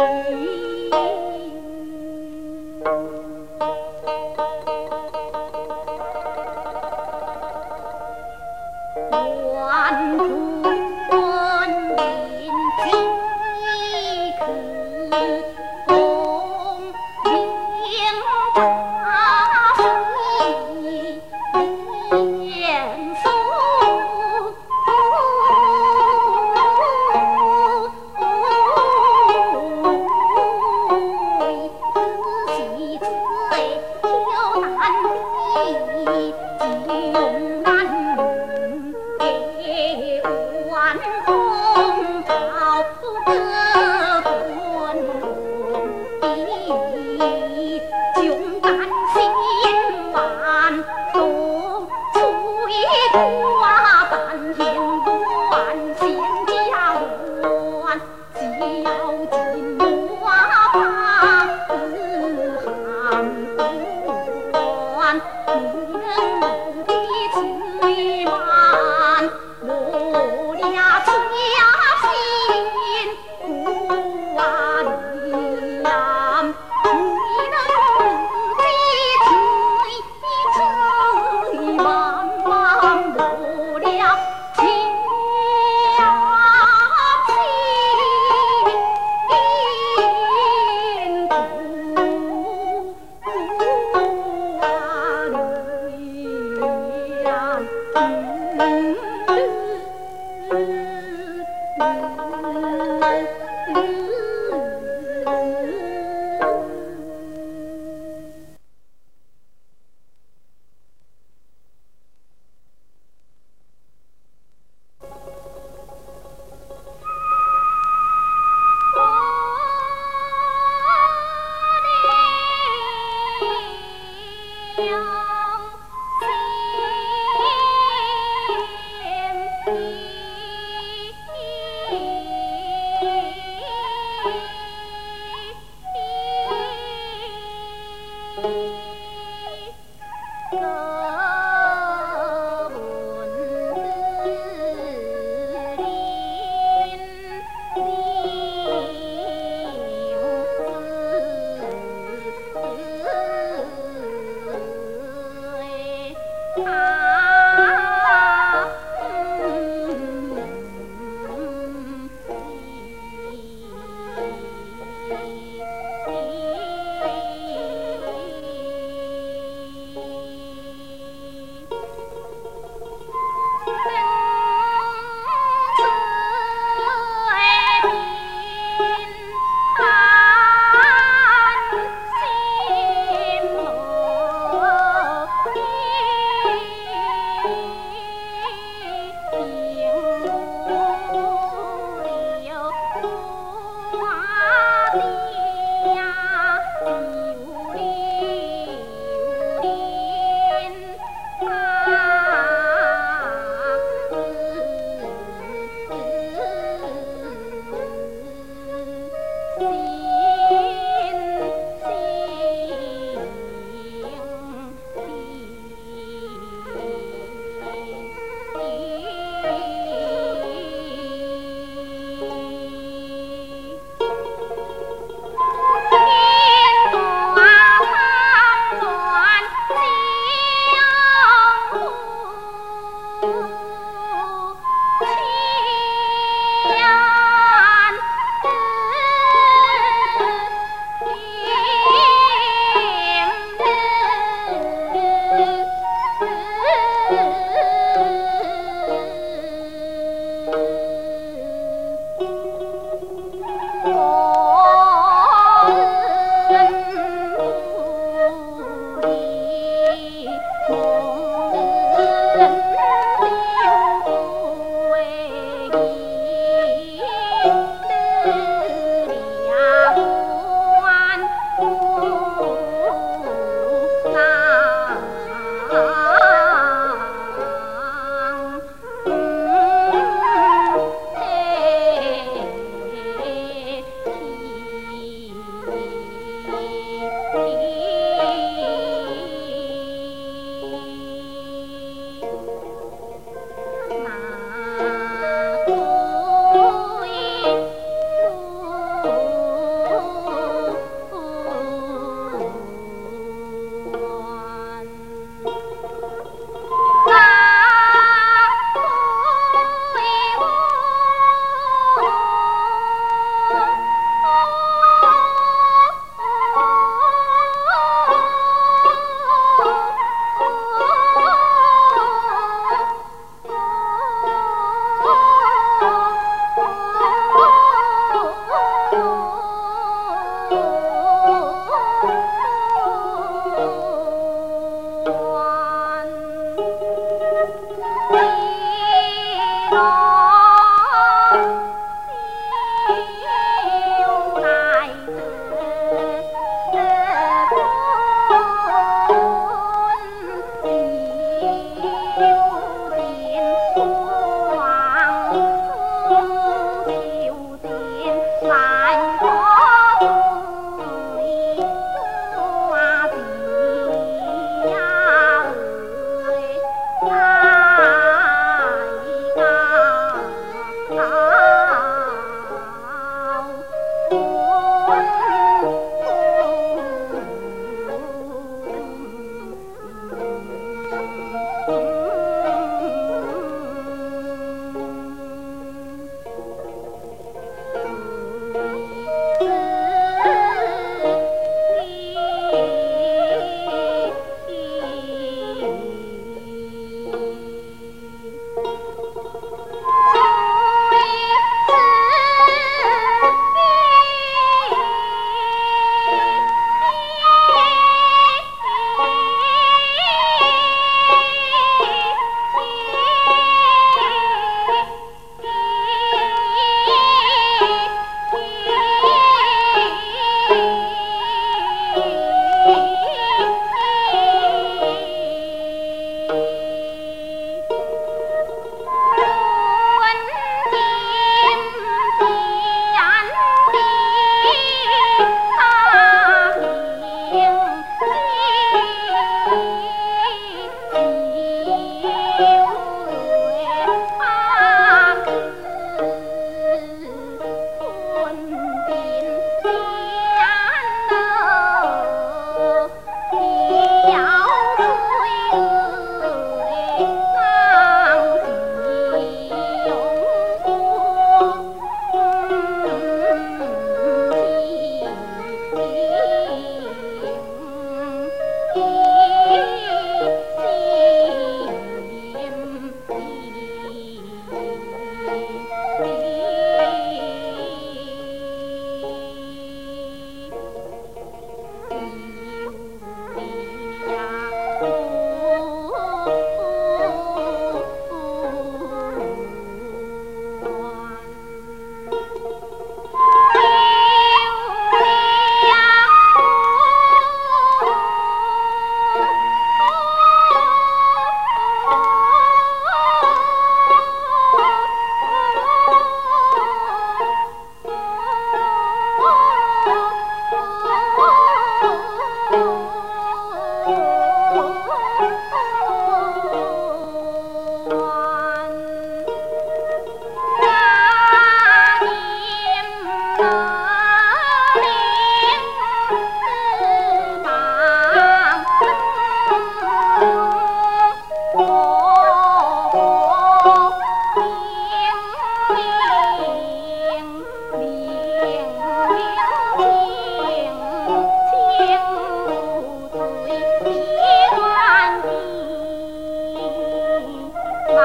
Música 心里涌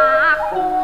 maco.